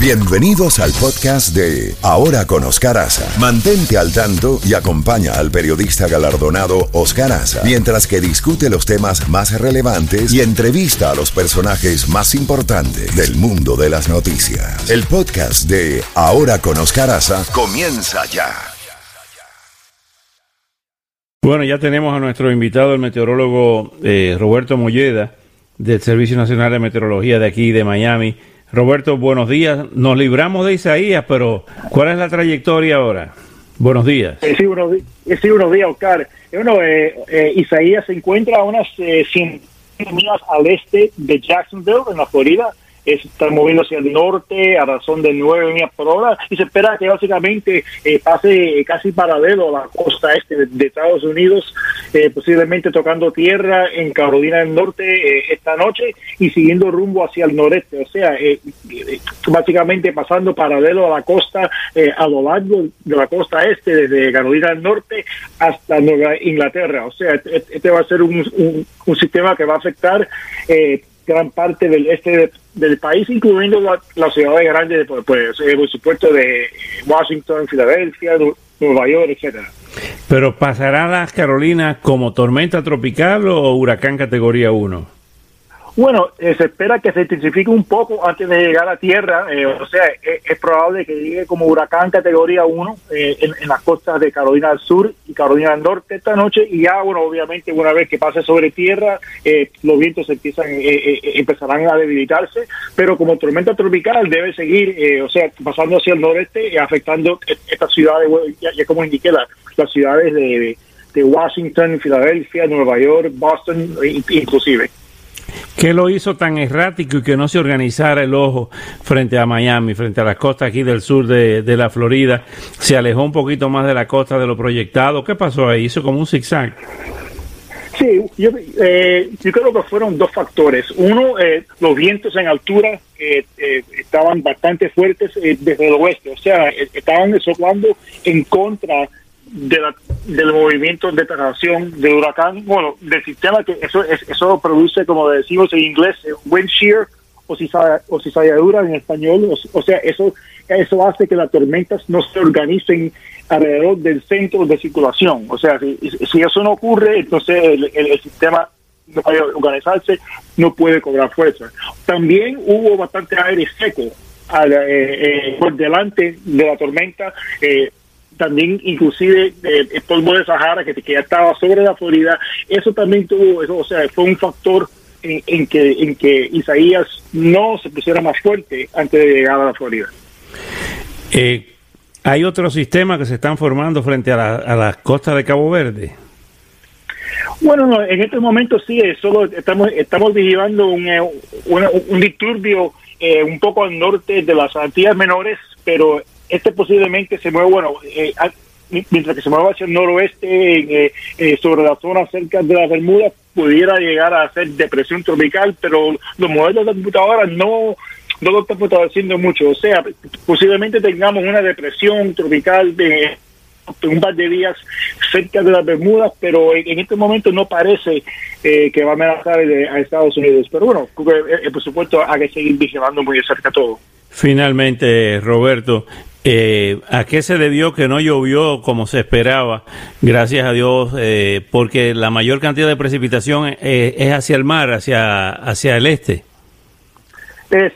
Bienvenidos al podcast de Ahora con Oscar Aza. Mantente al tanto y acompaña al periodista galardonado Oscar Aza mientras que discute los temas más relevantes y entrevista a los personajes más importantes del mundo de las noticias. El podcast de Ahora con Oscar Aza comienza ya. Bueno, ya tenemos a nuestro invitado, el meteorólogo eh, Roberto Molleda, del Servicio Nacional de Meteorología de aquí de Miami. Roberto, buenos días. Nos libramos de Isaías, pero ¿cuál es la trayectoria ahora? Buenos días. Eh, sí, buenos, sí, buenos días, Oscar. Bueno, eh, eh, Isaías se encuentra a unas 100 millas al este de Jacksonville, en la Florida está moviendo hacia el norte a razón de 9 millas por hora y se espera que básicamente eh, pase casi paralelo a la costa este de, Estados Unidos, eh, posiblemente tocando tierra en Carolina del Norte eh, esta noche y siguiendo rumbo hacia el noreste, o sea, básicamente pasando paralelo a la costa a lo largo de la costa este desde Carolina del Norte hasta Nueva Inglaterra, o sea, este, este va a ser un, un, sistema que va a afectar gran parte del este del país, incluyendo las ciudades grandes, pues, pues eh, por supuesto, de Washington, Filadelfia, Nueva York, etcétera. Pero ¿pasará las Carolinas como tormenta tropical o huracán categoría 1? Bueno, eh, se espera que se intensifique un poco antes de llegar a tierra, eh, o sea, eh, es, probable que llegue como huracán categoría 1 en, las costas de Carolina del Sur y Carolina del Norte esta noche, y ya, bueno, obviamente una vez que pase sobre tierra, los vientos empiezan, empezarán a debilitarse, pero como tormenta tropical debe seguir, o sea, pasando hacia el noreste, afectando estas ciudades, ya, como indiqué, las ciudades de, de Washington, Filadelfia, Nueva York, Boston, inclusive. ¿Qué lo hizo tan errático y que no se organizara el ojo frente a Miami, frente a las costas aquí del sur de, la Florida? ¿Se alejó un poquito más de la costa de lo proyectado? ¿Qué pasó ahí? ¿Hizo como un zigzag? Sí, yo, eh, yo creo que fueron dos factores. Uno, eh, los vientos en altura eh, estaban bastante fuertes desde el oeste, o sea, estaban soplando en contra de la, del movimiento de traslación del huracán, bueno, del sistema que eso eso produce, como decimos en inglés, wind shear o cizalladura en español, o, sea, eso eso hace que las tormentas no se organicen alrededor del centro de circulación. O sea, si, si eso no ocurre, entonces el, sistema no puede organizarse, no puede cobrar fuerza. También hubo bastante aire seco eh, eh, por delante de la tormenta. Eh, también inclusive eh, el polvo de Sahara que, que, ya estaba sobre la Florida, eso también tuvo, eso, o sea, fue un factor en, que en que Isaías no se pusiera más fuerte antes de llegar a la Florida. Eh, ¿Hay otros sistemas que se están formando frente a, la, a las costas de Cabo Verde? Bueno, en este momento sí, solo estamos estamos vigilando un, eh, un, disturbio un poco al norte de las Antillas Menores, pero este posiblemente se mueve, bueno, eh, mientras que se mueva hacia el noroeste, eh, eh, sobre la zona cerca de las Bermudas, pudiera llegar a ser depresión tropical, pero los modelos de computadora no, no lo están haciendo mucho. O sea, posiblemente tengamos una depresión tropical de un par de días cerca de las Bermudas, pero en, este momento no parece que va a amenazar a Estados Unidos. Pero bueno, por supuesto hay que seguir vigilando muy de cerca todo. Finalmente, Roberto, eh, ¿A qué se debió que no llovió como se esperaba? Gracias a Dios, eh, porque la mayor cantidad de precipitación eh, es hacia el mar, hacia, hacia el este.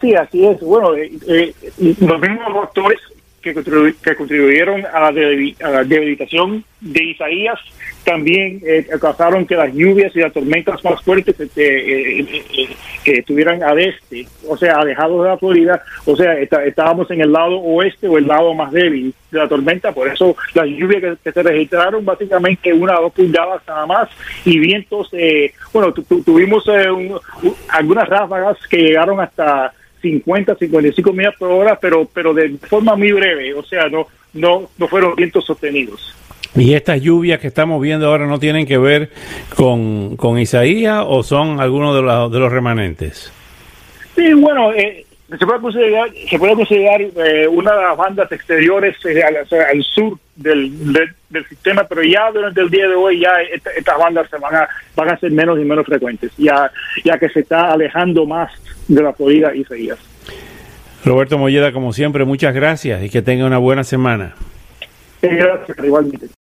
sí, así es. Bueno, los mismos factores que, contribuyeron a la, debilitación de Isaías. También eh, causaron que las lluvias y las tormentas más fuertes eh, eh, que estuvieran al este, o sea, alejados de la Florida, o sea, estábamos en el lado oeste o el lado más débil de la tormenta, por eso las lluvias que, se registraron básicamente una o dos pulgadas nada más y vientos, bueno, tuvimos algunas ráfagas que llegaron hasta 50, 55 millas por hora, pero pero de forma muy breve, o sea, no no no fueron vientos sostenidos. ¿Y estas lluvias que estamos viendo ahora no tienen que ver con, con Isaías o son algunos de, los, de los remanentes? Sí, bueno, eh, se puede considerar, se puede considerar eh, una de las bandas exteriores eh, al, sur del, del, sistema, pero ya durante el día de hoy ya estas bandas se van a, van a ser menos y menos frecuentes, ya, ya que se está alejando más de la Florida y Isaías. Roberto Molleda, como siempre, muchas gracias y que tenga una buena semana. Gracias, igualmente.